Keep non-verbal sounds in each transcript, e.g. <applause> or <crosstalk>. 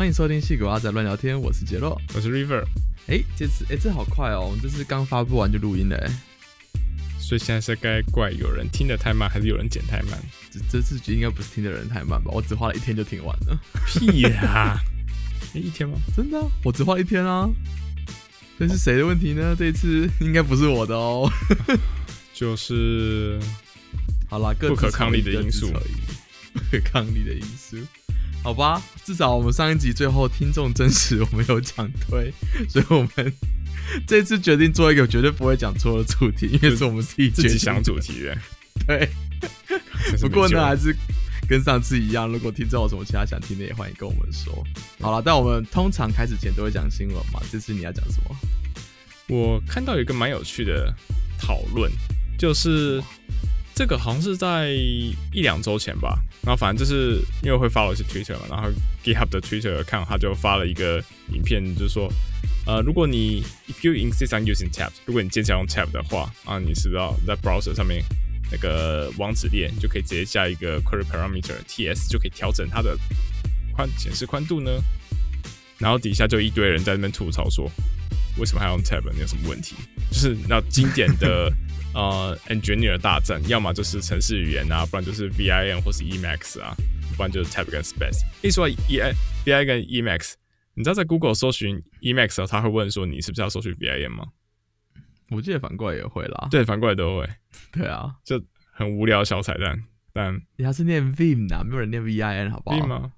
欢迎收听戏骨阿仔乱聊天，我是杰洛，我是 River。哎，这次哎，这好快哦，我们这次刚发布完就录音了哎，所以现在是该怪有人听得太慢，还是有人剪太慢？这这次应该不是听的人太慢吧？我只花了一天就听完了。屁呀！<laughs> 哎，一天吗？真的，我只花一天啊。这是谁的问题呢？这一次应该不是我的哦。<laughs> 就是好啦，不可抗力的因素，不可抗力的因素。好吧，至少我们上一集最后听众真实，我们有讲对，<laughs> 所以我们这次决定做一个绝对不会讲错的主题，因为是我们自己自己想主题的。<laughs> 对，<laughs> 不过呢，还是跟上次一样，如果听众有什么其他想听的，也欢迎跟我们说。好了，但我们通常开始前都会讲新闻嘛，这次你要讲什么？我看到有一个蛮有趣的讨论，就是。这个好像是在一两周前吧，然后反正就是因为会发了一些 Twitter 嘛，然后 GitHub 的 Twitter 看他就发了一个影片，就是说，呃，如果你 if you insist on using tabs，如果你坚持要用 tab 的话，啊，你是不是要在 browser 上面那个网址列就可以直接加一个 query parameter ts 就可以调整它的宽显示宽度呢？然后底下就一堆人在那边吐槽说，为什么还要用 tab？你有什么问题？就是那经典的。呃，engineer 大战，要么就是程式语言啊，不然就是 VIM 或是 Emacs 啊，不然就是 Tab 跟 Space。一说 E VIM 跟 Emacs，你知道在 Google 搜寻 Emacs 时候，他会问说你是不是要搜寻 VIM 吗？我记得反过来也会啦。对，反过来都会。对啊，就很无聊小彩蛋。但你还是念 Vim 的，没有人念 VIM 好不好？Vim 吗？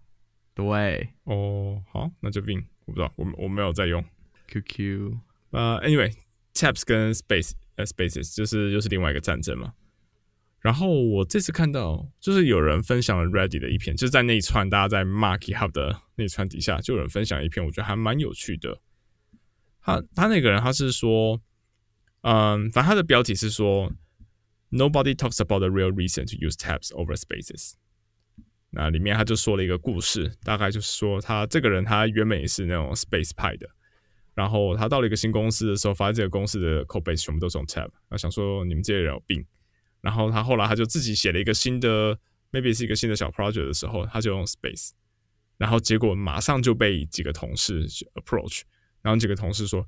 对。哦，好，那就 Vim。我不知道，我我没有在用 QQ。呃，Anyway，Tabs 跟 Space。Spaces 就是又是另外一个战争嘛。然后我这次看到，就是有人分享了 Ready 的一篇，就是在那一串大家在 Mark Hub 的那一串底下，就有人分享一篇，我觉得还蛮有趣的。他他那个人他是说，嗯，反正他的标题是说，Nobody talks about the real reason to use tabs over spaces。那里面他就说了一个故事，大概就是说他这个人他原本也是那种 Space 派的。然后他到了一个新公司的时候，发现这个公司的 code base 全部都是用 tab，那想说你们这些人有病。然后他后来他就自己写了一个新的，maybe 是一个新的小 project 的时候，他就用 space。然后结果马上就被几个同事 approach，然后几个同事说：“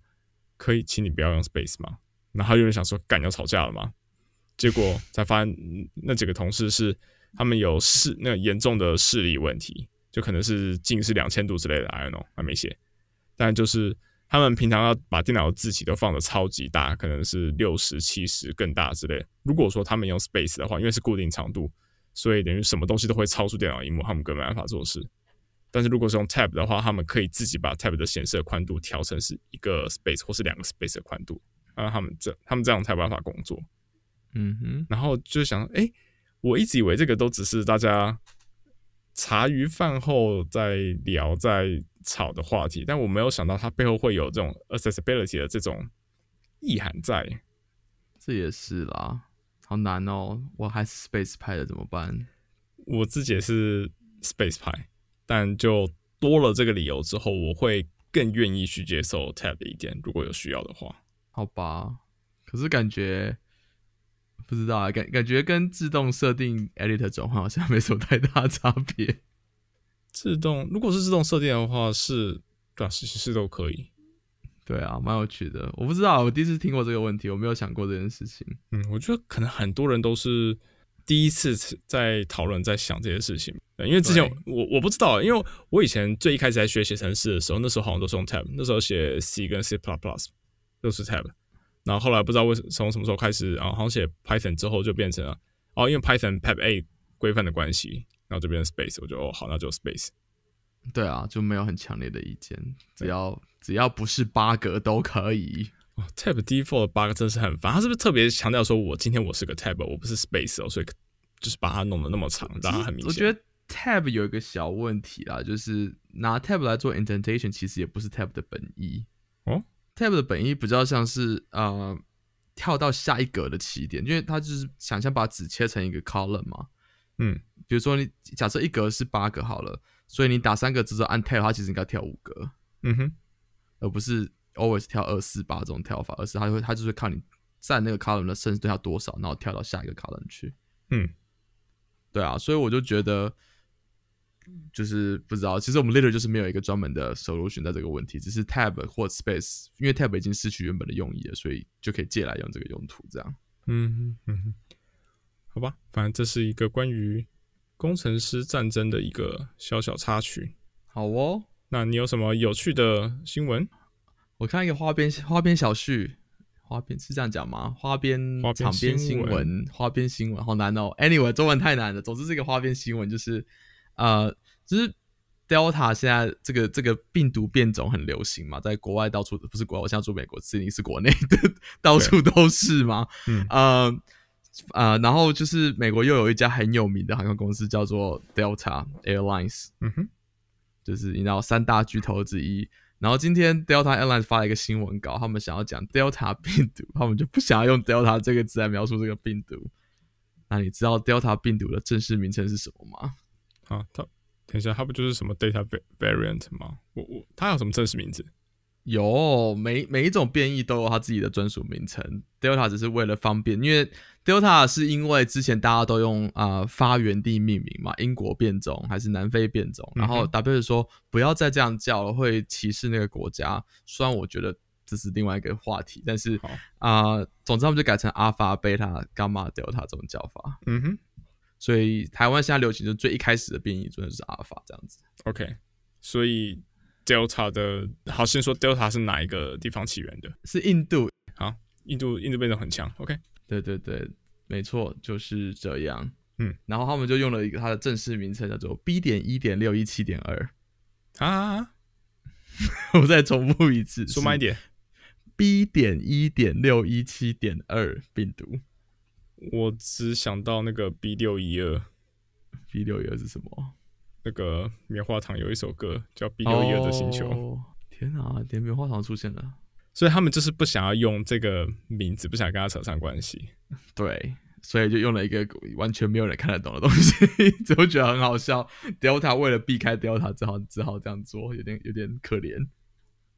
可以，请你不要用 space 吗？”然后有点想说：“干要吵架了吗？”结果才发现那几个同事是他们有视那严重的视力问题，就可能是近视两千度之类的，I don't know，还没写，但就是。他们平常要把电脑的字体都放的超级大，可能是六十七十更大之类。如果说他们用 Space 的话，因为是固定长度，所以等于什么东西都会超出电脑荧幕，他们根本没办法做事。但是如果是用 Tab 的话，他们可以自己把 Tab 的显示宽度调成是一个 Space 或是两个 Space 的宽度，让他们这他们这样才有办法工作。嗯哼，然后就想，哎，我一直以为这个都只是大家茶余饭后在聊，在。吵的话题，但我没有想到它背后会有这种 accessibility 的这种意涵在。这也是啦，好难哦！我还是 space 派的怎么办？我自己也是 space 派，但就多了这个理由之后，我会更愿意去接受 tab 一点，如果有需要的话。好吧，可是感觉不知道啊，感感觉跟自动设定 editor 转换好像没什么太大差别。自动，如果是自动设定的话，是对啊，是是都可以。对啊，蛮有趣的。我不知道，我第一次听过这个问题，我没有想过这件事情。嗯，我觉得可能很多人都是第一次在讨论、在想这些事情。因为之前我我不知道，因为我以前最一开始在学写程式的时候，那时候好像都是用 Tab，那时候写 C 跟 C Plus Plus 都是 Tab。然后后来不知道为从什么时候开始，然后好像写 Python 之后就变成了哦，因为 Python Tab A 规范的关系。然后这边 space，我就哦好，那就 space。对啊，就没有很强烈的意见，只要只要不是八格都可以。哦 Tab default 八个真是很烦，他是不是特别强调说我今天我是个 tab，我不是 space 哦，所以就是把它弄得那么长，让它很明显。我觉得 tab 有一个小问题啦，就是拿 tab 来做 indentation，其实也不是 tab 的本意哦。Tab 的本意比较像是呃跳到下一格的起点，因为它就是想象把纸切成一个 column 嘛。嗯，比如说你假设一格是八格好了，所以你打三个之后按 tab，它其实应该跳五格，嗯哼，而不是 always 跳二四八这种跳法，而是它会它就是看你占那个 column 的剩要多少，然后跳到下一个 column 去。嗯，对啊，所以我就觉得就是不知道，其实我们 literally 就是没有一个专门的 solution 在这个问题，只是 tab 或 space，因为 tab 已经失去原本的用意了，所以就可以借来用这个用途，这样。嗯嗯嗯，好吧，反正这是一个关于工程师战争的一个小小插曲。好哦，那你有什么有趣的新闻？我看一个花边花边小序，花边是这样讲吗？花边场边新闻新闻，花边新闻好难哦。Anyway，中文太难了。总之，这个花边新闻就是，呃，就是 Delta 现在这个这个病毒变种很流行嘛，在国外到处不是国外，我现在住美国，悉尼是国内的，<laughs> 到处都是嘛。嗯呃呃，然后就是美国又有一家很有名的航空公司叫做 Delta Airlines，嗯哼，就是你知道三大巨头之一。然后今天 Delta Airlines 发了一个新闻稿，他们想要讲 Delta 病毒，他们就不想要用 Delta 这个字来描述这个病毒。那你知道 Delta 病毒的正式名称是什么吗？好，它等一下，它不就是什么 data va- variant 吗？我我它有什么正式名字？有，每每一种变异都有它自己的专属名称。Delta 只是为了方便，因为 Delta 是因为之前大家都用啊、呃发源地命名嘛，英国变种还是南非变种，然后嗯 W 说不要再这样叫了，会歧视那个国家。虽然我觉得这是另外一个话题，但是好啊、总之他们就改成 Alpha、Beta、Gamma、Delta 这种叫法。嗯哼所以台湾现在流行就最一开始的变异株就是阿尔法这样子。，OK，所以 Delta 的，好，先说 Delta 是哪一个地方起源的？是印度，好印度印度变种很强，OK，对对对，没错，就是这样。嗯，然后他们就用了一个它的正式名称叫做 B 点一点六一七点二。啊，<laughs> 我再重复一次，说慢一点，，B 点一点六一七点二病毒。我只想到那个 B 六一二，B 六一二是什么？那个棉花糖有一首歌叫 B 六一二的星球，哦天哪，连棉花糖出现了。所以他们就是不想要用这个名字，不想跟他扯上关系。对，所以就用了一个完全没有人看得懂的东西，<laughs> 只会觉得很好笑。Delta 为了避开 Delta，只好只好这样做，有点有点可怜。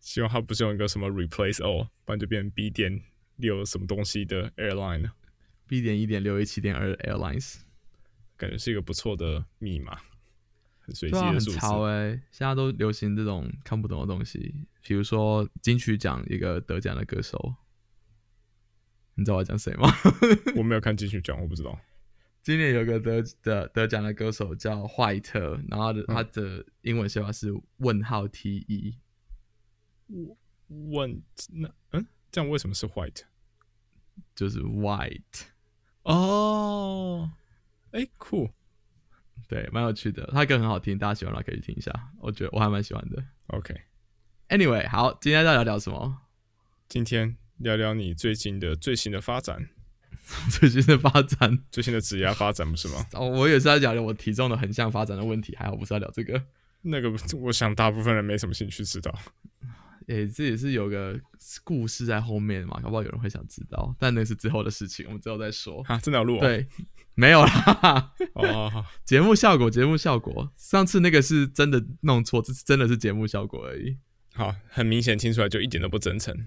希望他不是用一个什么 replace all，不然就变成 B 点六什么东西的 airline 了。B 点一点六一七点二 Airlines，感觉是一个不错的密码，很随机的数字。潮哎、现在都流行这种看不懂的东西，比如说金曲奖一个得奖的歌手，你知道我在讲谁吗？<laughs> 我没有看金曲奖，我不知道。今年有个得得得奖的歌手叫坏特，然后他的、嗯他的英文写法是问号 T E，问那嗯，这样为什么是 white？就是 white，哦，哎，酷对，蛮有趣的。他歌很好听，大家喜欢的话可以听一下，我觉得我还蛮喜欢的。，OK。Anyway，好，今天要聊聊什么？今天聊聊你最近的最新的发展，<laughs> 最新的发展最新的职业发展不是吗？<laughs> 哦，我也是在讲我体重的横向发展的问题，还好不是要聊这个。那个我想大部分人没什么兴趣知道。诶、这也是有个故事在后面嘛，搞不好有人会想知道，但那是之后的事情，我们之后再说。啊，真的有录、哦？，对，没有啦，哦，好 <laughs> 节目效果，节目效果。上次那个是真的弄错，这次真的是节目效果而已，好，很明显听出来就一点都不真诚。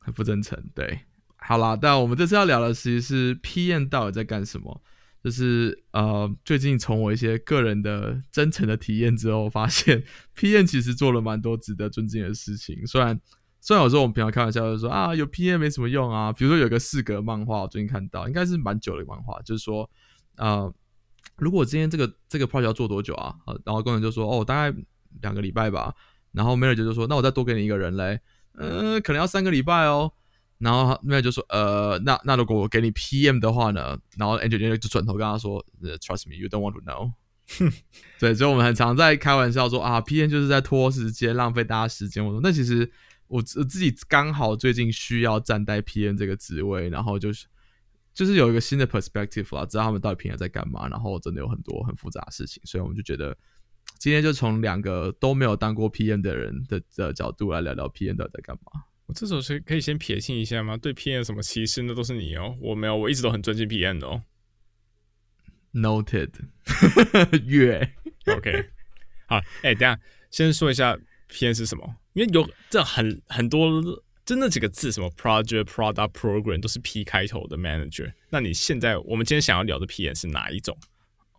很不真诚。对，好啦，但我们这次要聊的其实是 PM 到底在干什么。就是呃，最近从我一些个人的真诚的体验之后，发现 PM 其实做了蛮多值得尊敬的事情。虽然虽然有时候我们平常开玩笑就说啊，有 PM 没什么用啊。比如说有个四格漫画，我最近看到，应该是蛮久的漫画，就是说呃，如果今天这个这个 project 要做多久啊？呃然后工人就说哦，大概两个礼拜吧。然后 manager 就说那我再多给你一个人嘞，呃，可能要三个礼拜哦。然后 manager 就说呃，那那如果我给你 PM 的话呢？然后 engineer 就转头跟他说、呃、，Trust me, you don't want to know。<laughs> 对，所以我们很常在开玩笑说啊，PM 就是在拖时间，浪费大家时间。我说，那其实我我自己刚好最近需要站在 PM 这个职位，然后就是就是有一个新的 perspective 啦，知道他们到底平常在干嘛，然后真的有很多很复杂的事情，所以我们就觉得今天就从两个都没有当过 PM 的人的的角度来聊聊 PM 到底在干嘛。我这时候是可以先撇清一下吗？对 P N 什么歧视，那都是你哦，我没有，我一直都很尊敬 P N 的哦。Noted，<laughs> 月 OK，好，哎、等下先说一下 P N 是什么，因为有这很很多，就那几个字，什么 project、product、program 都是 P 开头的 manager。那你现在我们今天想要聊的 P N 是哪一种？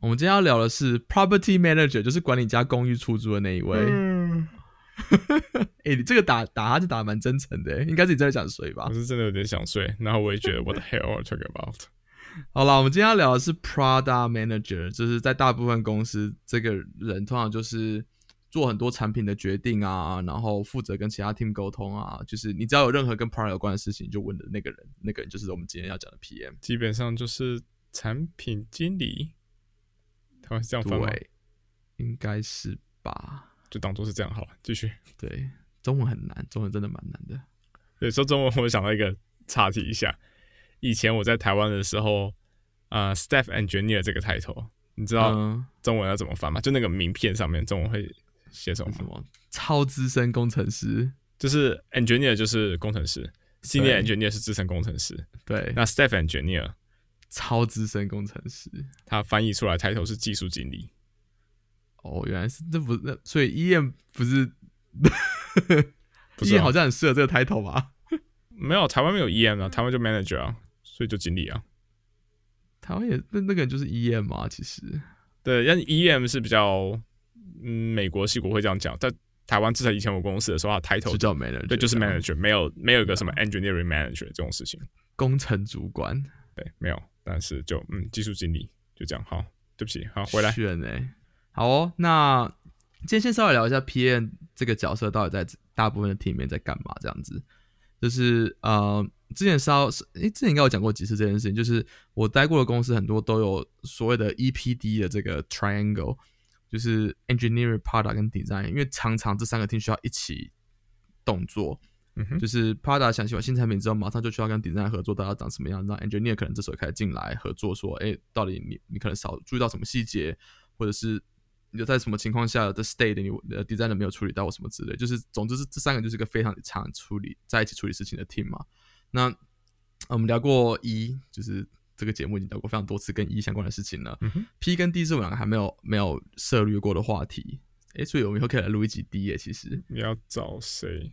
我们今天要聊的是 property manager，就是管理家公寓出租的那一位。嗯，<laughs> 哎、你这个打打哈欠打得蛮真诚的，应该是你真的想睡吧我？是真的有点想睡，然后我也觉得 What the hell are talking about？<laughs> 好了，我们今天要聊的是 Prada Manager，就是在大部分公司，这个人通常就是做很多产品的决定啊，然后负责跟其他 team 沟通啊，就是你只要有任何跟 Prada 有关的事情，就问的那个人，那个人就是我们今天要讲的 PM。基本上就是产品经理，他们是这样分应该是吧？就当做是这样好了，继续。对，中文很难，中文真的蛮难的。对，说中文，我想到一个岔题一下。以前我在台湾的时候，呃，staff engineer 这个 title，你知道嗯，中文要怎么翻吗？就那个名片上面中文会写什么？什么超资深工程师？就是 engineer 就是工程师，senior engineer 是资深工程师，对，那 staff engineer 超资深工程师。它翻译出来 title 是技术经理。哦，原来是这不是，那所以 EM 不是不是好像很适合这个 title 吧？没有，台湾没有 EM 啊，台湾就 manager 啊，所以就经理啊。台湾也那那个人就是 EM 嘛，其实。对，但 EM 是比较，嗯，美国系国会这样讲，在台湾至少以前我公司的时候，它 title 就叫 manager，对，就是 manager，没有没有一个什么 engineering manager 这种事情，工程主管。对，没有，但是就嗯，技术经理就这样，好，对不起，好，回来，好哦，那今天先稍微聊一下 PM 这个角色到底在大部分的 team 里面在干嘛，这样子。就是呃，之前稍诶、之前应该有讲过几次这件事情，就是我待过的公司很多都有所谓的 EPD 的这个 triangle，就是 engineering、product 跟 design，因为常常这三个 team 需要一起动作。就是 Prada 想起完新产品之后，马上就需要跟 design 合作，大家长什么样。那 engineer 可能这时候开始进来合作，说，哎、到底你你可能少注意到什么细节，或者是你在什么情况下的 state 你呃 designer 没有处理到或什么之类。就是总之是这三个就是一个非常常处理在一起处理事情的 team 嘛。那呃我们聊过一，就是这个节目已经聊过非常多次跟一相关的事情了。嗯 P 跟 D 是我们两个还没有没有涉猎过的话题。哎、所以我们以后可以来录一集 D 耶，其实。你要找谁？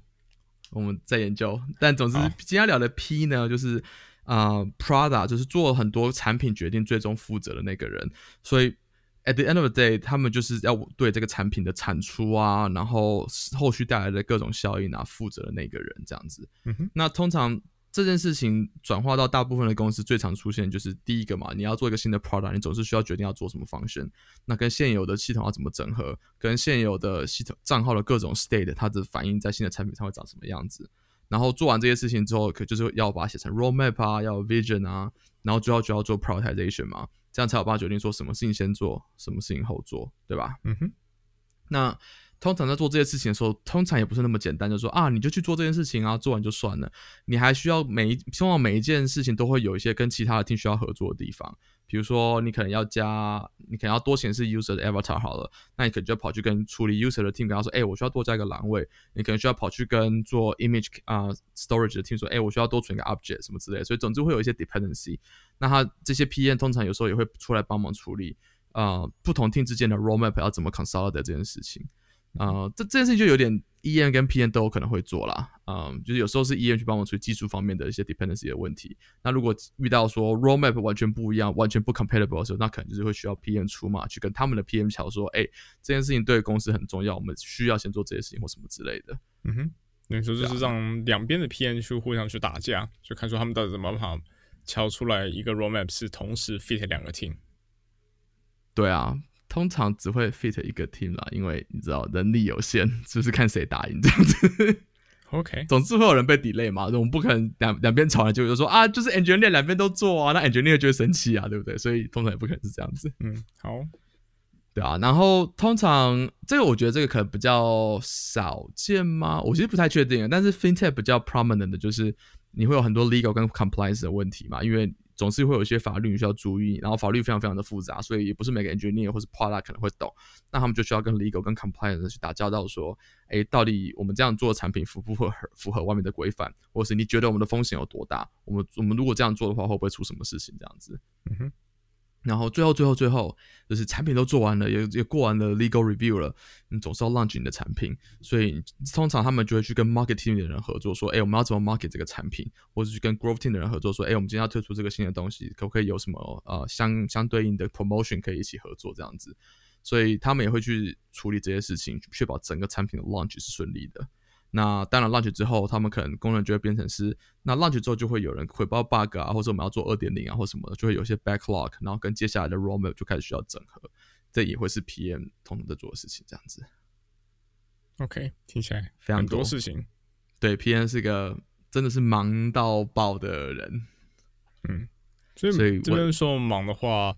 我们在研究。但总之，今天要聊的 P 呢，就是啊、呃 Prada 就是做很多产品决定最终负责的那个人，所以 at the end of the day，他们就是要对这个产品的产出啊，然后后续带来的各种效应啊负责的那个人，这样子。嗯，那通常这件事情转化到大部分的公司，最常出现就是第一个嘛，你要做一个新的 product，你总是需要决定要做什么 function，那跟现有的系统要怎么整合，跟现有的系统账号的各种 state，它的反应在新的产品上会长什么样子。然后做完这些事情之后，可就是要把它写成 roadmap 啊，要 vision 啊，然后最后就要做 prioritization 嘛，这样才有办法决定说什么事情先做，什么事情后做，对吧？嗯哼，那通常在做这些事情的时候，通常也不是那么简单，就说啊，你就去做这件事情啊，做完就算了。你还需要每一，通常每一件事情都会有一些跟其他的 team 需要合作的地方。比如说，你可能要加，你可能要多显示 user 的 avatar 好了，那你可能就要跑去跟处理 user 的 team 跟他说，哎、我需要多加一个栏位。你可能需要跑去跟做 image 啊、storage 的 team 说，哎、我需要多存一个 object 什么之类的。所以总之会有一些 dependency。那他这些 PM 通常有时候也会出来帮忙处理，呃，不同 team 之间的 roadmap 要怎么 consolidate 这件事情。呃，这这件事情就有点 EM 跟 PM 都有可能会做啦。嗯、就是有时候是 EM 去帮忙处理技术方面的一些 dependency 的问题。那如果遇到说 roadmap 完全不一样、完全不 compatible 的时候，那可能就是会需要 PM 出马去跟他们的 PM 桥说，哎、这件事情对公司很重要，我们需要先做这些事情或什么之类的。嗯哼，你说就是让两边的 PM 去互相去打架，就看出他们到底怎么跑敲出来一个 roadmap 是同时 fit 两个 team。对啊，通常只会 fit 一个 team 啦，因为你知道人力有限，就是看谁打赢这样子。OK，总之会有人被 delay 嘛，我们不可能两两边吵完就就说啊，就是 engineer 两边都做啊，那 engineer 就会生气啊，对不对？所以通常也不可能是这样子，嗯，好，对啊。然后通常这个我觉得这个可能比较少见吗？我其实不太确定，但是 fintech 比较 prominent 的就是你会有很多 legal 跟 compliance 的问题嘛，因为总是会有一些法律需要注意，然后法律非常非常的复杂，所以也不是每个 engineer 或是 product 可能会懂，那他们就需要跟 legal 跟 compliance 去打交道，说，哎，到底我们这样做的产品符不符合符合外面的规范，或是你觉得我们的风险有多大？我们我们如果这样做的话，会不会出什么事情？这样子。嗯哼，然后最后最后最后就是产品都做完了，也也过完了 legal review 了，你总是要 launch 你的产品，所以通常他们就会去跟 marketing 的人合作，说，哎，我们要怎么 market 这个产品，或者去跟 growth team 的人合作，说，哎，我们今天要推出这个新的东西，可不可以有什么呃相相对应的 promotion 可以一起合作这样子，所以他们也会去处理这些事情，确保整个产品的 launch 是顺利的。那当然，launch 之后，他们可能功能就会变成是，那 launch 之后就会有人汇报 bug 啊，或者我们要做二点零啊，或什么的，就会有些 backlog，然后跟接下来的 roadmap 就开始需要整合，这也会是 PM 通常在做的事情，这样子。OK，听起来非常多事情。对，PM 是个真的是忙到爆的人。嗯，所以这边说忙的话。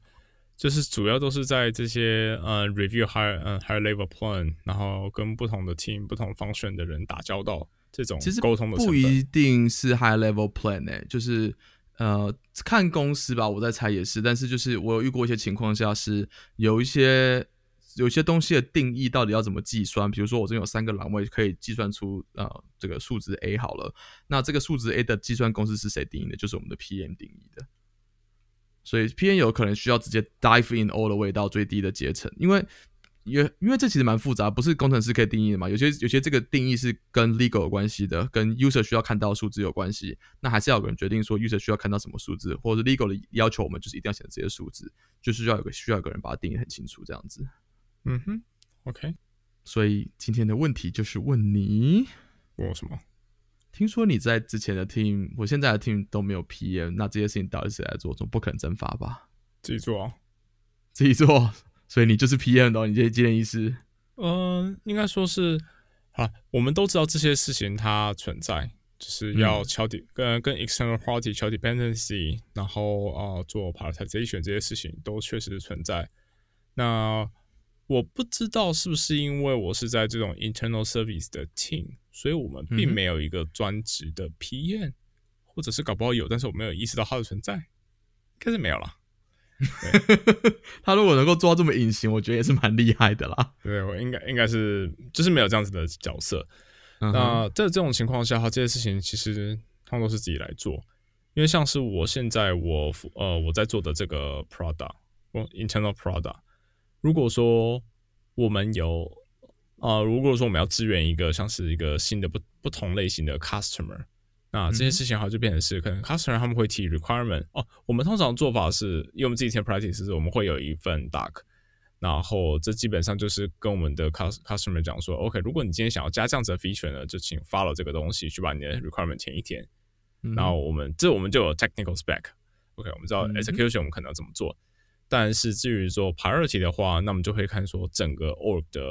就是主要都是在这些呃 review high 嗯 high level plan，然后跟不同的 team 不同 function 的人打交道，这种其实沟通的不一定是 high level plan 诶，就是呃看公司吧，我在猜也是，但是就是我有遇过一些情况下是有一些有些东西的定义到底要怎么计算，比如说我这有三个栏位可以计算出呃这个数值 A 好了，那这个数值 A 的计算公式是谁定义的？就是我们的 PM 定义的。所以 P N 有可能需要直接 dive in all the way 到最低的阶层，因为也因为这其实蛮复杂，不是工程师可以定义的嘛。有些有些这个定义是跟 legal 有关系的，跟 user 需要看到数字有关系。那还是要有人决定说 user 需要看到什么数字，或者是 legal 的要求我们就是一定要写这些数字，就是要有个需要有个人把它定义很清楚这样子。嗯哼，OK。所以今天的问题就是问你，问我什么？听说你在之前的 team，我现在的 team 都没有 PM，那这些事情到底谁来做？总不可能蒸发吧？自己做啊，自己做。<laughs> 所以你就是 PM 的，你这些建议是？嗯，应该说是啊，我们都知道这些事情它存在，就是要敲底跟跟 external party 敲 dependency，然后啊做 prioritization 这些事情都确实存在。那我不知道是不是因为我是在这种 internal service 的 team，所以我们并没有一个专职的 PM，或者是搞不好有，但是我没有意识到它的存在，应该是没有了。<laughs> 他如果能够做到这么隐形，我觉得也是蛮厉害的啦。对我应该应该是就是没有这样子的角色。那在这种情况下，哈，这些事情其实他们都是自己来做，因为像是我现在我呃我在做的这个 product，我 internal product。如果说我们有啊，如果说我们要支援一个像是一个新的不不同类型的 customer，那这件事情的话就变成是可能 customer 他们会提 requirement 哦。我们通常做法是，因为我们自己 practice 是我们会有一份 doc，然后这基本上就是跟我们的 customer 讲说，OK，如果你今天想要加这样子的 feature 呢，就请 follow 这个东西去把你的 requirement 填一填。然后我们这我们就有 technical spec，OK，我们知道 execution 我们可能要怎么做。但是至于说 priority 的话，那我们就会看说整个 org 的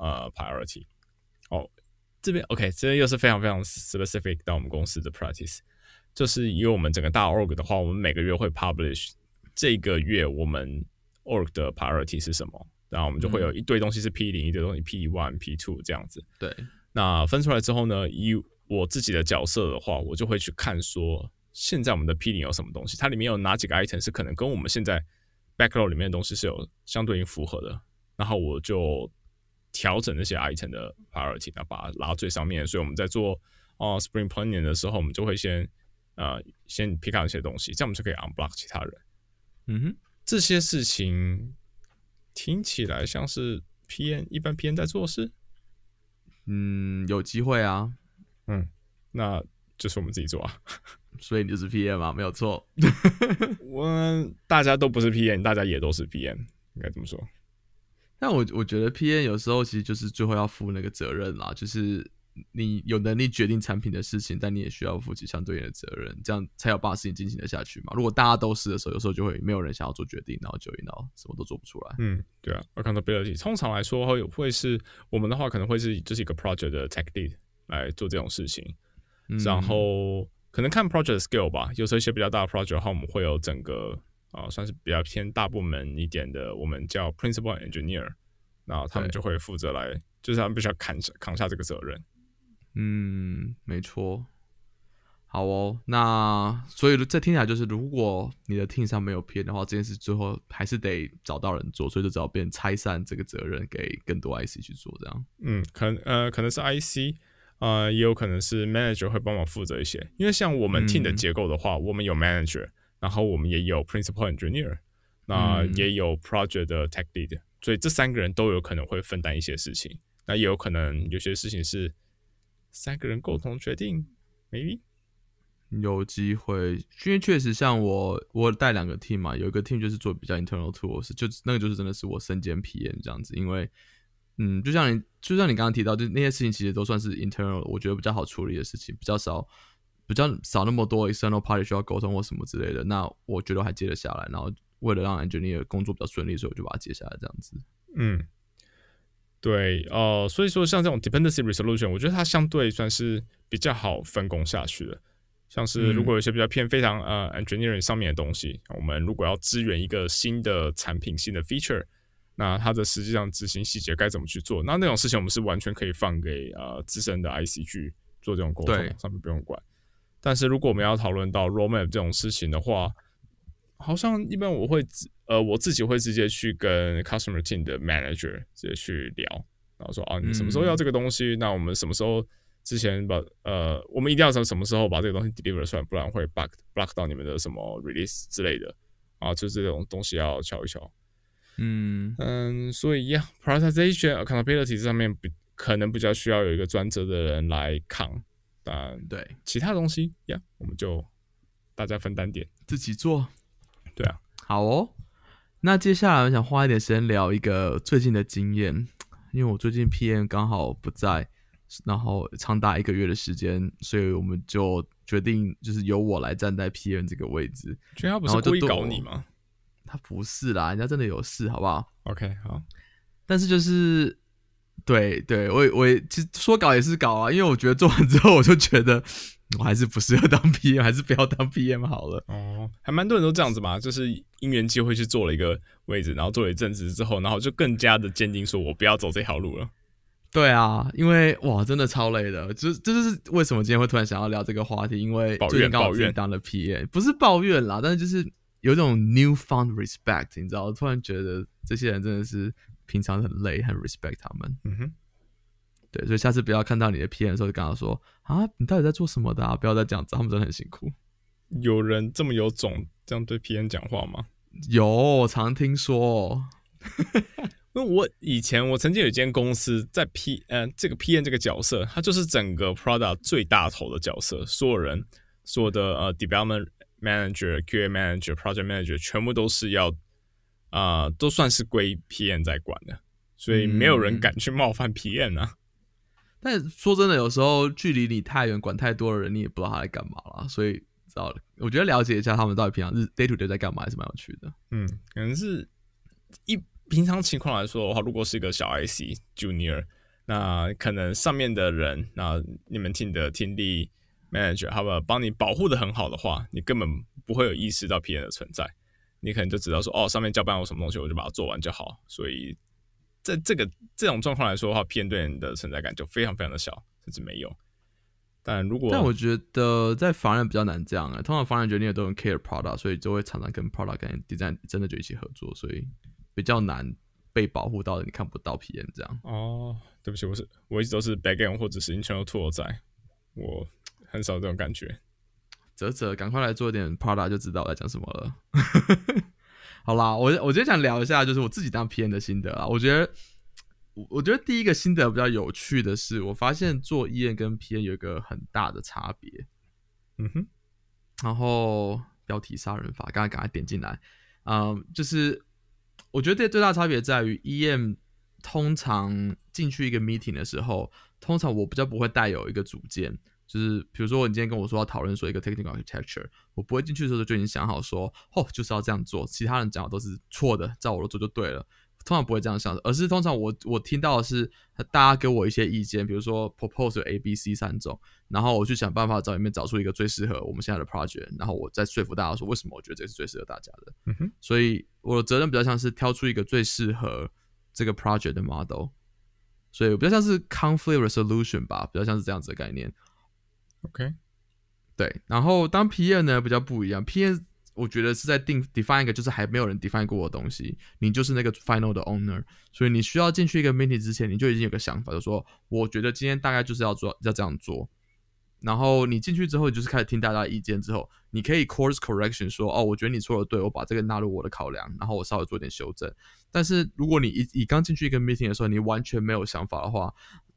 呃 priority。哦，这边 OK，这边又是非常非常 specific 到我们公司的 practice，就是以我们整个大 org 的话，我们每个月会 publish 这个月我们 org 的 priority 是什么，然后我们就会有一堆东西是 P 零，一堆东西 P one、P two 这样子。对，那分出来之后呢，以我自己的角色的话，我就会去看说现在我们的 P 零有什么东西，它里面有哪几个 item 是可能跟我们现在 backlog 里面的东西是有相对应符合的，然后我就调整那些 item 的 priority，那把它拉最上面。所以我们在做哦 spring planning 的时候，我们就会先呃先 pick out 一些东西，这样我们就可以 unblock 其他人。嗯哼，这些事情听起来像是 PM 一般 PM 在做事。嗯，有机会啊。嗯，那就是我们自己做啊。<laughs> 所以你就是 PM 嘛，没有错。<laughs> 我大家都不是 PM，大家也都是 PM，应该这么说。但我我觉得 PM 有时候其实就是最后要负那个责任啦，就是你有能力决定产品的事情，但你也需要负起相对应的责任，这样才有把事情进行的下去嘛。如果大家都是的时候，有时候就会没有人想要做决定，然后就一闹什么都做不出来。嗯，对啊，accountability 通常来说会会是我们的话，可能会是就是一个 project 的 tech lead 来做这种事情，然后。可能看 project scale 吧，有时候一些比较大的 project 的话，我们会有整个啊，算是比较偏大部门一点的，我们叫 principal engineer，那他们就会负责来，就是他们必须要扛下扛下这个责任。嗯，没错。好哦，那所以这听起来就是，如果你的 team 上没有 PM 的话，这件事最后还是得找到人做，所以就只好变拆散这个责任给更多 IC 去做，这样。嗯，可能呃，可能是 IC。呃，也有可能是 manager 会帮忙负责一些，因为像我们 team 的结构的话，我们有 manager，然后我们也有 principal engineer，那嗯也有 project 的 tech lead，所以这三个人都有可能会分担一些事情。那也有可能有些事情是三个人共同决定，maybe。有机会，因为确实像我，我带两个 team 嘛，有一个 team 就是做比较 internal tools，就那个就是真的是我身兼 PM 这样子，因为嗯，就像你就像你刚刚提到，就那些事情其实都算是 internal，我觉得比较好处理的事情，比较少比较少那么多 external party 需要沟通或什么之类的，那我觉得还接得下来，然后为了让 engineer 工作比较顺利，所以我就把它接下来这样子。嗯，对，呃，所以说像这种 dependency resolution，我觉得它相对算是比较好分工下去的。像是如果有一些比较偏非常呃 engineering 上面的东西，我们如果要支援一个新的产品、新的 feature，那它的实际上执行细节该怎么去做？那那种事情我们是完全可以放给呃资深的 IC 去做这种沟通，上面不用管。但是如果我们要讨论到 roadmap 这种事情的话，好像一般我会直呃我自己会直接去跟 customer team 的 manager 直接去聊，然后说啊，你什么时候要这个东西？那我们什么时候之前把呃，我们一定要从什么时候把这个东西 deliver 出来，不然会 bug block 到你们的什么 release 之类的啊，就这种东西要敲一敲。嗯，嗯，所以呀、yeah,，prioritization accountability 这上面比可能比较需要有一个专责的人来扛，但对，其他东西呀，yeah, 我们就大家分担点。自己做。对啊，好哦。那接下来我想花一点时间聊一个最近的经验，因为我最近 PM 刚好不在，然后长达一个月的时间，所以我们就决定就是由我来站在 PM 这个位置。觉得他不是然后就对故意搞你吗他不是啦，人家真的有事，好不好？？OK，好，但是就是，对对，我也我也其实说搞也是搞啊，因为我觉得做完之后，我就觉得我还是不适合当 <laughs> PM，还是不要当 PM 好了。哦，还蛮多人都这样子嘛，就是因缘机会去做了一个位置，然后做了一阵子之后，然后就更加的坚定说，我不要走这条路了。对啊，因为哇，真的超累的，就这就是为什么今天会突然想要聊这个话题，因为抱怨最近刚好抱怨自己当了 PM，不是抱怨啦，但是就是有一种 new found respect，你知道，突然觉得这些人真的是平常很累，很 respect 他们。嗯哼，对，所以下次不要看到你的 PM 的时候就跟他说啊，你到底在做什么的啊？不要再这样子，他们真的很辛苦。有人这么有种这样对 PM 讲话吗？有，我常听说。<laughs> 因为我以前我曾经有一间公司在 P 呃这个 PM 这个角色，他就是整个 product 最大头的角色，所有人所有的呃 development manager、QA manager、project manager 全部都是要啊、呃都算是归 PM 在管的，所以没有人敢去冒犯 PM 啊。但说真的，有时候距离你太远，管太多的人，你也不知道他在干嘛啦。所以，知道了，我觉得了解一下他们到底平常日 day to day 在干嘛，还是蛮有趣的。嗯，可能是一平常情况来说的话，如果是一个小 IC junior，那可能上面的人，那你们 team 的 team lead manager，他们帮你保护的很好的话，你根本不会有意识到 PM 的存在，你可能就知道说，哦，上面交办我什么东西，我就把它做完就好。所以在这个这种状况来说的话，PM 对你的存在感就非常非常的小，甚至没有。但如果但我觉得在法人比较难这样啊、通常法人决定都很 care product，所以就会常常跟 product 跟 design 真的就一起合作，所以比较难被保护到的，你看不到 PM 这样。哦，对不起，我是我一直都是 backend 或者是 internal tool 在，我很少这种感觉。泽泽，赶快来做一点 product 就知道我在讲什么了。<laughs> 好啦，我我今天想聊一下，就是我自己当 PM 的心得啊。我觉得，我我觉得第一个心得比较有趣的是，我发现做 EN 跟 PM 有一个很大的差别。嗯哼，然后标题杀人法，刚刚赶快点进来，嗯，就是我觉得最大差别在于 EM 通常进去一个 meeting 的时候，通常我比较不会带有一个主见，就是比如说你今天跟我说要讨论说一个 technical architecture，我不会进去的时候就已经想好说，哦，就是要这样做，其他人讲的都是错的，照我的做就对了。通常不会这样想，而是通常我我听到的是大家给我一些意见，比如说 propose 有 A、B、C 三种，然后我去想办法找里面找出一个最适合我们现在的 project，然后我再说服大家说为什么我觉得这是最适合大家的。嗯哼，所以我的责任比较像是挑出一个最适合这个 project 的 model，所以我比较像是 conflict resolution 吧，比较像是这样子的概念。OK，对，然后当 PM 呢比较不一样，PM 我觉得是在定 define 一个就是还没有人 define 过的东西，你就是那个 final 的 owner，所以你需要进去一个 meeting 之前，你就已经有个想法，就说我觉得今天大概就是要做要这样做，然后你进去之后，就是开始听大家意见之后，你可以 course correction 说，哦，我觉得你说的对，我把这个纳入我的考量，然后我稍微做点修正。但是如果你一一刚进去一个 meeting 的时候，你完全没有想法的话，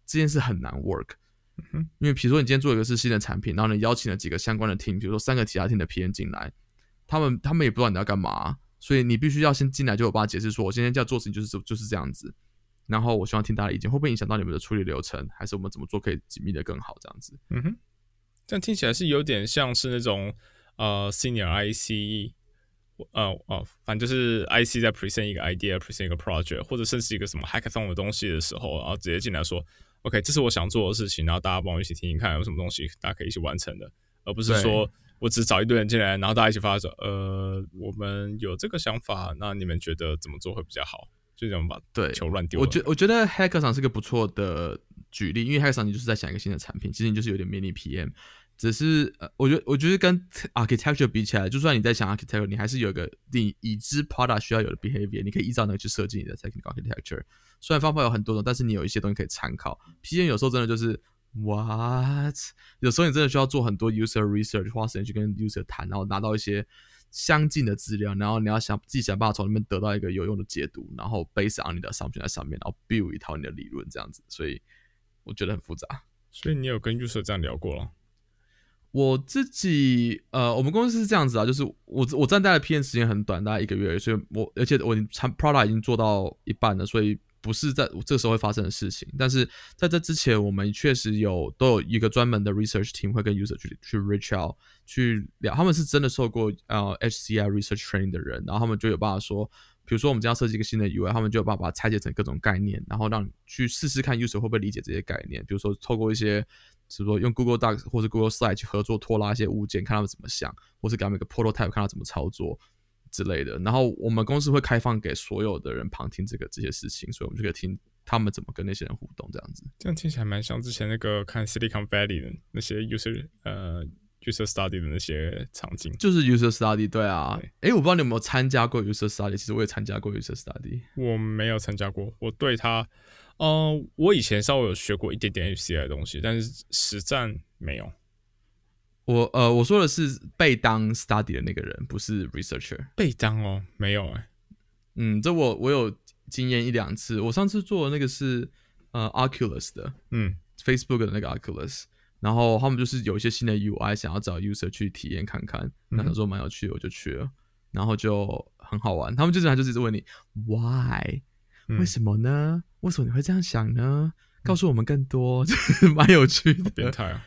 这件事很难 work。因为比如说你今天做一个是新的产品，然后你邀请了几个相关的 team，比如说三个其他 team 的 PM 进来，他们他们也不知道你要干嘛，所以你必须要先进来就有办法解释说，我今天要做事情就是就是这样子。然后我希望听大家意见，会不会影响到你们的处理流程，还是我们怎么做可以紧密的更好这样子？嗯哼，这样听起来是有点像是那种呃 senior IC，呃哦，反正就是 IC 在 present 一个 idea，present 一个 project，或者甚至一个什么 hackathon 的东西的时候，然后直接进来说，OK，这是我想做的事情，然后大家帮我一起听听看有什么东西大家可以一起完成的，而不是说我只找一堆人进来，然后大家一起发说，呃，我们有这个想法，那你们觉得怎么做会比较好？就这样把对球乱丢。我觉我觉得 Hacker 场是个不错的举例，因为 Hacker 场你就是在想一个新的产品，其实你就是有点 mini PM，只是呃，我觉得我觉得跟 architecture 比起来，就算你在想 architecture，你还是有一个你已知 product 需要有的 behavior，你可以依照那个去设计你的 technical architecture。虽然方法有很多种，但是你有一些东西可以参考。PM 有时候真的就是 what，有时候你真的需要做很多 user research，花时间去跟 user 谈，然后拿到一些。相近的资料，然后你要想自己想办法从里面得到一个有用的解读，然后 base on 你的 assumption 在上面，然后 build 一套你的理论这样子，所以我觉得很复杂。所以你有跟 user 这样聊过了？我自己呃，我们公司是这样子啊，就是我我站在的 P N 时间很短，大概一个月，所以我而且我产 product 已经做到一半了，所以。不是在这个时候会发生的事情，但是在这之前，我们确实有都有一个专门的 research team 会跟 user 去去 reach out 去聊，他们是真的受过呃 HCI research training 的人，然后他们就有办法说，比如说我们将要设计一个新的 UI，他们就有办法把它拆解成各种概念，然后让你去试试看 user 会不会理解这些概念，比如说透过一些，比如说用 Google Docs 或者 Google Slide 去合作拖拉一些物件，看他们怎么想，或是给他们一个 prototype 看他怎么操作。之类的，然后我们公司会开放给所有的人旁听这个这些事情，所以我们就可以听他们怎么跟那些人互动，这样子。这样听起来蛮像之前那个看 Silicon Valley 的那些 user 呃 user study 的那些场景，就是 user study 对啊。哎，我不知道你有没有参加过 user study，其实我也参加过 user study。我没有参加过，我对他，呃，我以前稍微有学过一点点 HCI 的东西，但是实战没有。我呃，我说的是被当 study 的那个人，不是 researcher。被当哦，没有哎。嗯，这我我有经验一两次。我上次做的那个是呃 Oculus 的，嗯，Facebook 的那个 Oculus。然后他们就是有一些新的 UI，想要找 user 去体验看看。那时候蛮有趣的，我就去了，然后就很好玩。他们就是就是一直问你 why，为什么呢？为什么你会这样想呢？告诉我们更多，<laughs> 就是蛮有趣的。变态啊，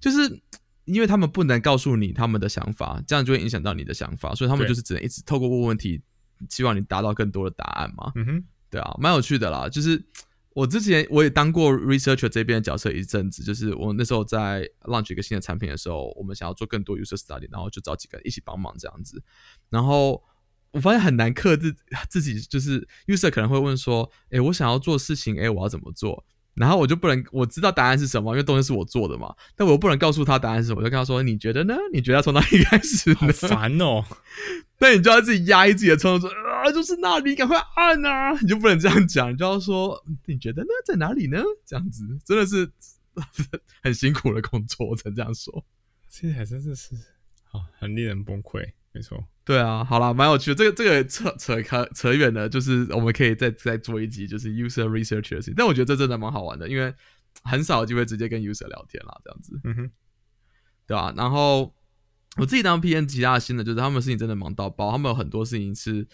就是。因为他们不能告诉你他们的想法，这样就会影响到你的想法，所以他们就是只能一直透过问问题，希望你达到更多的答案嘛。嗯哼，对啊，蛮有趣的啦。就是我之前我也当过 researcher 这边的角色一阵子，就是我那时候在 launch 一个新的产品的时候，我们想要做更多 user study，然后就找几个人一起帮忙这样子。然后我发现很难克制自己，就是 user 可能会问说：“诶，我想要做事情，诶，我要怎么做？”然后我就不能，我知道答案是什么，因为东西是我做的嘛。但我又不能告诉他答案是什么，我就跟他说：“你觉得呢？你觉得要从哪里开始？”好烦哦！<laughs> 那你就要自己压抑自己的冲动，说：“啊，就是那里，赶快按啊！”你就不能这样讲，你就要说：“你觉得呢？在哪里呢？”这样子真的是很辛苦的工作，我才这样说。现在真的是，好，很令人崩溃。没错，对啊，好了，蛮有趣的。这个这个扯扯开扯远了，就是我们可以再再做一集，就是 user research 的事情。但我觉得这真的蛮好玩的，因为很少机会直接跟 user 聊天啦，这样子，嗯哼，对吧？然后我自己当 PM，其他的新的就是他们事情真的忙到爆，他们有很多事情是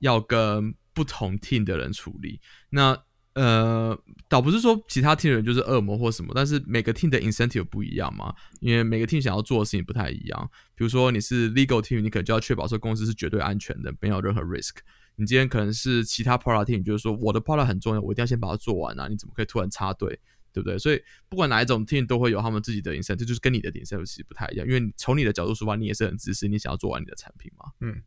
要跟不同 team 的人处理。那呃，倒不是说其他 team 人就是恶魔或什么，但是每个 team 的 incentive 不一样嘛，因为每个 team 想要做的事情不太一样。比如说你是 legal team，你可能就要确保说公司是绝对安全的，没有任何 risk。你今天可能是其他 product team，就是说我的 product 很重要，我一定要先把它做完啊，你怎么可以突然插队，对不对？所以不管哪一种 team 都会有他们自己的 incentive，就是跟你的 incentive 其实不太一样，因为从你的角度出发，你也是很自私，你想要做完你的产品嘛，嗯。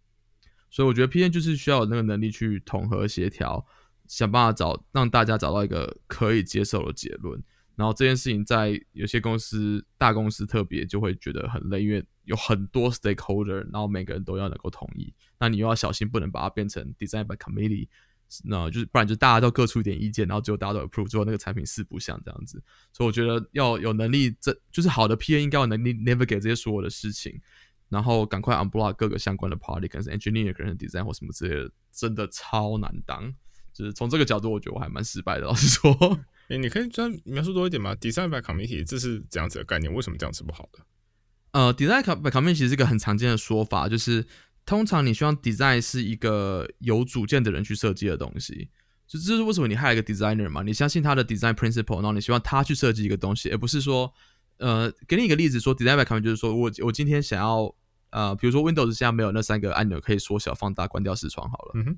所以我觉得 PM 就是需要有那个能力去统合协调。想办法找让大家找到一个可以接受的结论，然后这件事情在有些公司大公司特别就会觉得很累，因为有很多 stakeholder，然后每个人都要能够同意，那你又要小心不能把它变成 design by committee 那就是不然就大家都各出一点意见，然后最后大家都 approve，最后那个产品四不像这样子。所以我觉得要有能力，这就是好的 P A 应该有能力 navigate 这些所有的事情，然后赶快 unblock 各个相关的 party，可能是 engineer，可能是 design 或什么之类的，真的超难当。就是从这个角度，我觉得我还蛮失败的。老实说，哎，你可以专描述多一点吗？Design by committee 这是怎样子的概念？为什么这样是不好的？呃，design by committee 其实是一个很常见的说法，就是通常你希望 design 是一个有主见的人去设计的东西。就这是为什么你还有一个 designer 嘛？你相信他的 design principle，然后你希望他去设计一个东西，而不是说，呃，给你一个例子，说 design by committee 就是说我我今天想要，呃，比如说 Windows 现在没有那三个按钮可以缩小、放大、关掉视窗好了。嗯哼。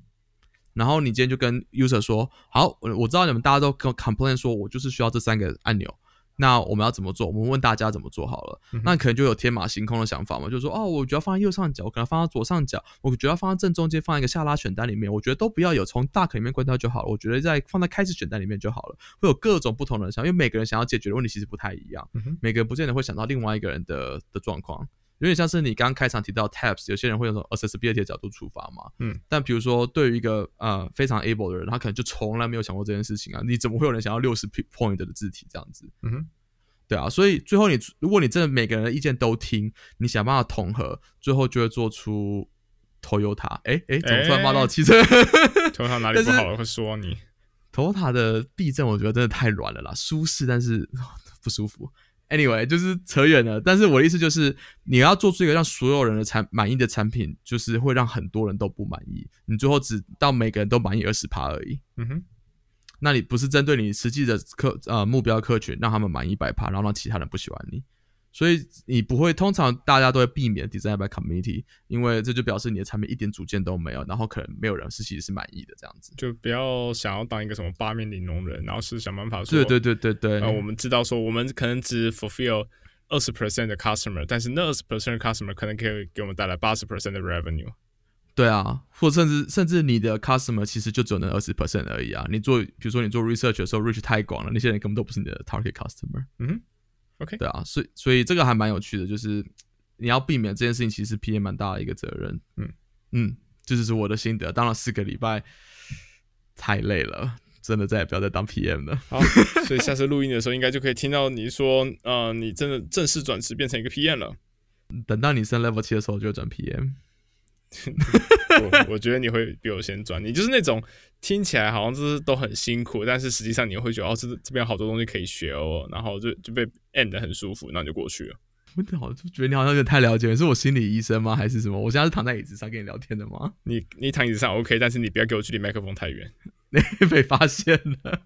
然后你今天就跟 user 说，好，我我知道你们大家都 complain 说，我就是需要这三个按钮，那我们要怎么做？我们问大家怎么做好了，那可能就有天马行空的想法嘛，就是说，哦，我觉得放在右上角，我可能放在左上角，我觉得放在正中间，放在一个下拉选单里面，我觉得都不要有，从大可里面关掉就好了。我觉得在放在开始选单里面就好了，会有各种不同的想，因为每个人想要解决的问题其实不太一样，每个人不见得会想到另外一个人的的状况。有点像是你刚刚开场提到 tabs，有些人会用从 accessibility 的角度出发嘛。嗯。但比如说，对于一个呃非常 able 的人，他可能就从来没有想过这件事情啊。你怎么会有人想要六十 point 的字体这样子？嗯哼。对啊，所以最后你如果你真的每个人的意见都听，你想办法统合，最后就会做出 Toyota。哎哎，怎么突然骂到汽车？Toyota 哪里不好了？会说你？Toyota 的避震我觉得真的太软了啦，舒适但是 <laughs> 不舒服。Anyway，就是扯远了。但是我的意思就是，你要做出一个让所有人的产满意的产品，就是会让很多人都不满意。你最后只到每个人都满意二十趴而已。嗯哼，那你不是针对你实际的客呃目标客群，让他们满意百趴，然后让其他人不喜欢你。所以你不会，通常大家都会避免 design by committee，因为这就表示你的产品一点主见都没有，然后可能没有人是其实是满意的这样子。就不要想要当一个什么八面玲珑人，然后是想办法说，对对对对对。呃，我们知道说，我们可能只 fulfill 二十 percent 的 customer，但是那二十 percent 的 customer 可能可以给我们带来八十 percent 的 revenue。对啊，或甚至甚至你的 customer 其实就只有那二十 percent 而已啊。你做，比如说你做 research 的时候，reach 太广了，那些人根本都不是你的 target customer。嗯。OK，对啊，所以所以这个还蛮有趣的，就是你要避免这件事情，其实 PM 蛮大的一个责任。嗯嗯，这就是我的心得。当了四个礼拜太累了，真的再也不要再当 PM 了。好，<laughs> 所以下次录音的时候，应该就可以听到你说，呃，你真的正式转职变成一个 PM 了。等到你升 Level 七的时候，就转 PM。<laughs> 我我觉得你会比我先转，你就是那种听起来好像就是都很辛苦，但是实际上你会觉得哦，这这边好多东西可以学哦，然后就就被 end 的很舒服，然后就过去了。我好就觉得你好像有点太了解，是我心理医生吗？还是什么？我现在是躺在椅子上跟你聊天的吗？你你躺椅子上 OK，但是你不要给我距离麦克风太远，<laughs> 被发现了。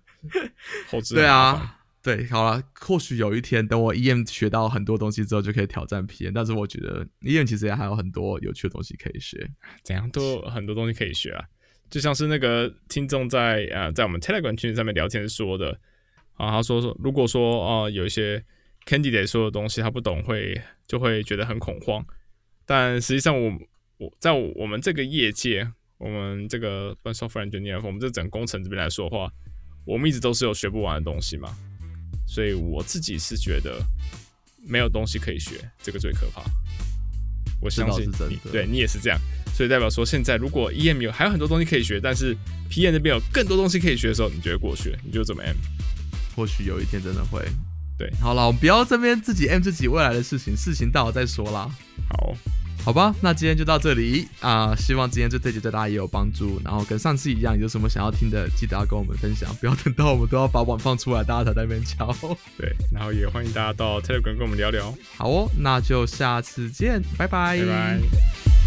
后置对啊。对，好了，或许有一天等我 EM 学到很多东西之后，就可以挑战 PM。但是我觉得 EM 其实也还有很多有趣的东西可以学，怎样都很多东西可以学啊。就像是那个听众在呃在我们 Telegram 群上面聊天说的啊，他说说如果说啊有一些 Candidate 说的东西他不懂，会就会觉得很恐慌。但实际上我我在我们这个业界，我们这个 Software Engineer，我们这整工程这边来说的话，我们一直都是有学不完的东西嘛。所以我自己是觉得没有东西可以学，这个最可怕。我相信你，对你也是这样。所以代表说，现在如果 EM 有还有很多东西可以学，但是 PM 那边有更多东西可以学的时候，你觉得过去，你就怎么 M？或许有一天真的会。对，好了，我们不要这边自己 M 自己未来的事情，事情到了再说啦。好。好吧，那今天就到这里啊！希望今天这这集对大家也有帮助。然后跟上次一样，有什么想要听的，记得要跟我们分享，不要等到我们都要把碗放出来，大家才在那边敲。<laughs> 对，然后也欢迎大家到 Telegram 跟我们聊聊。好哦，那就下次见，拜拜。拜拜。